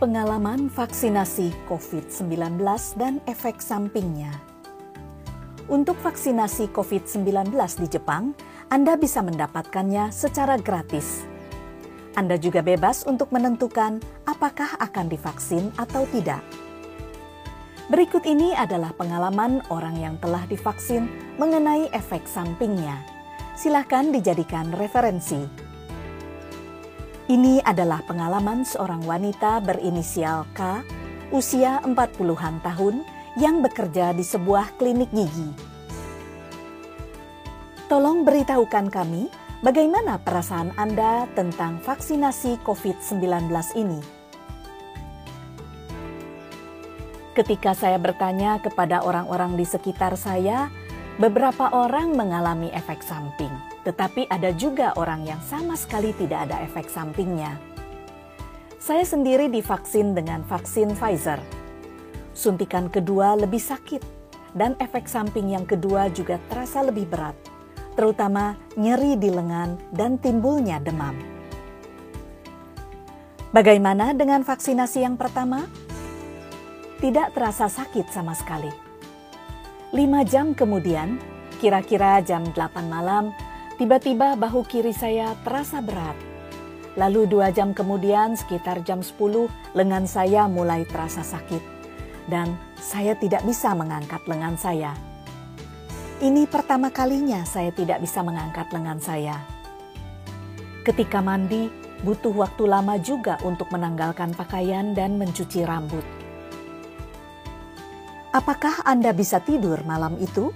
Pengalaman vaksinasi COVID-19 dan efek sampingnya. Untuk vaksinasi COVID-19 di Jepang, Anda bisa mendapatkannya secara gratis. Anda juga bebas untuk menentukan apakah akan divaksin atau tidak. Berikut ini adalah pengalaman orang yang telah divaksin mengenai efek sampingnya. Silakan dijadikan referensi. Ini adalah pengalaman seorang wanita berinisial K, usia 40-an tahun, yang bekerja di sebuah klinik gigi. Tolong beritahukan kami bagaimana perasaan Anda tentang vaksinasi COVID-19 ini. Ketika saya bertanya kepada orang-orang di sekitar saya, beberapa orang mengalami efek samping tetapi ada juga orang yang sama sekali tidak ada efek sampingnya. Saya sendiri divaksin dengan vaksin Pfizer. Suntikan kedua lebih sakit, dan efek samping yang kedua juga terasa lebih berat, terutama nyeri di lengan dan timbulnya demam. Bagaimana dengan vaksinasi yang pertama? Tidak terasa sakit sama sekali. Lima jam kemudian, kira-kira jam 8 malam, Tiba-tiba bahu kiri saya terasa berat. Lalu dua jam kemudian sekitar jam 10 lengan saya mulai terasa sakit. Dan saya tidak bisa mengangkat lengan saya. Ini pertama kalinya saya tidak bisa mengangkat lengan saya. Ketika mandi, butuh waktu lama juga untuk menanggalkan pakaian dan mencuci rambut. Apakah Anda bisa tidur malam itu?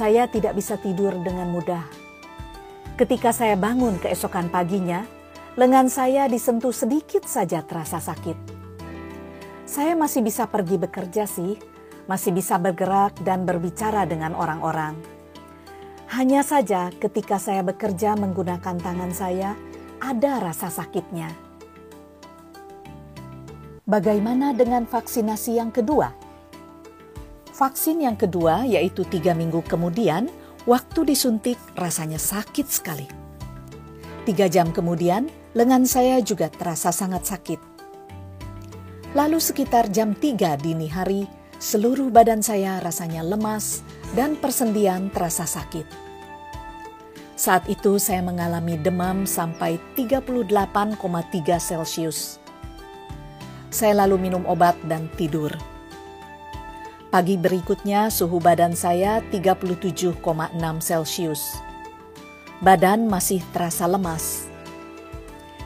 Saya tidak bisa tidur dengan mudah. Ketika saya bangun keesokan paginya, lengan saya disentuh sedikit saja terasa sakit. Saya masih bisa pergi bekerja sih, masih bisa bergerak dan berbicara dengan orang-orang. Hanya saja ketika saya bekerja menggunakan tangan saya, ada rasa sakitnya. Bagaimana dengan vaksinasi yang kedua? Vaksin yang kedua, yaitu tiga minggu kemudian, waktu disuntik rasanya sakit sekali. Tiga jam kemudian, lengan saya juga terasa sangat sakit. Lalu sekitar jam tiga dini hari, seluruh badan saya rasanya lemas dan persendian terasa sakit. Saat itu saya mengalami demam sampai 38,3 Celcius. Saya lalu minum obat dan tidur. Pagi berikutnya suhu badan saya 37,6 Celcius. Badan masih terasa lemas.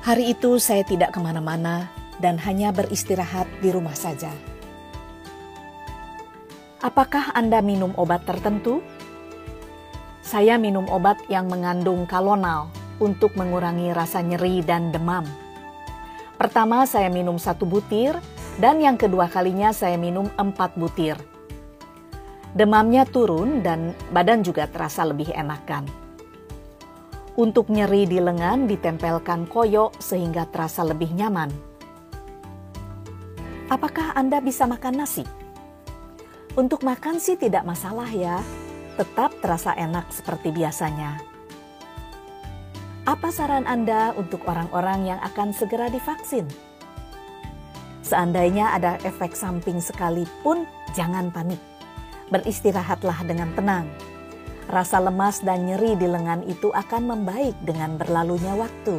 Hari itu saya tidak ke mana-mana dan hanya beristirahat di rumah saja. Apakah Anda minum obat tertentu? Saya minum obat yang mengandung kalonal untuk mengurangi rasa nyeri dan demam. Pertama saya minum satu butir dan yang kedua kalinya saya minum empat butir Demamnya turun dan badan juga terasa lebih enakan. Untuk nyeri di lengan ditempelkan koyok sehingga terasa lebih nyaman. Apakah Anda bisa makan nasi? Untuk makan sih tidak masalah ya, tetap terasa enak seperti biasanya. Apa saran Anda untuk orang-orang yang akan segera divaksin? Seandainya ada efek samping sekalipun, jangan panik beristirahatlah dengan tenang. Rasa lemas dan nyeri di lengan itu akan membaik dengan berlalunya waktu.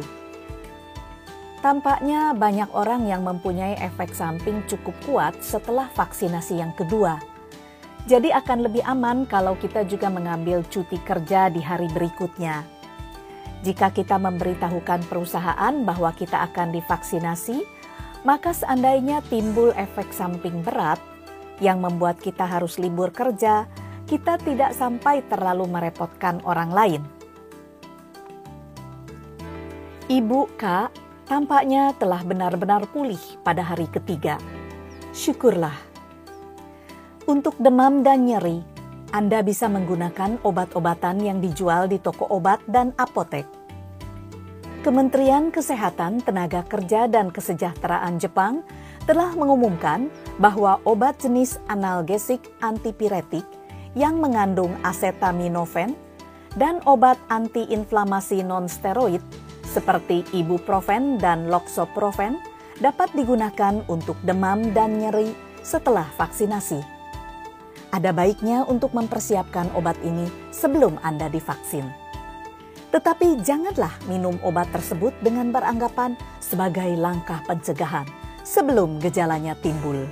Tampaknya banyak orang yang mempunyai efek samping cukup kuat setelah vaksinasi yang kedua. Jadi akan lebih aman kalau kita juga mengambil cuti kerja di hari berikutnya. Jika kita memberitahukan perusahaan bahwa kita akan divaksinasi, maka seandainya timbul efek samping berat, yang membuat kita harus libur kerja, kita tidak sampai terlalu merepotkan orang lain. Ibu K tampaknya telah benar-benar pulih pada hari ketiga. Syukurlah. Untuk demam dan nyeri, Anda bisa menggunakan obat-obatan yang dijual di toko obat dan apotek. Kementerian Kesehatan, Tenaga Kerja, dan Kesejahteraan Jepang telah mengumumkan bahwa obat jenis analgesik antipiretik yang mengandung acetaminophen dan obat antiinflamasi nonsteroid seperti ibuprofen dan loxoprofen dapat digunakan untuk demam dan nyeri setelah vaksinasi. Ada baiknya untuk mempersiapkan obat ini sebelum Anda divaksin. Tetapi janganlah minum obat tersebut dengan beranggapan sebagai langkah pencegahan sebelum gejalanya timbul.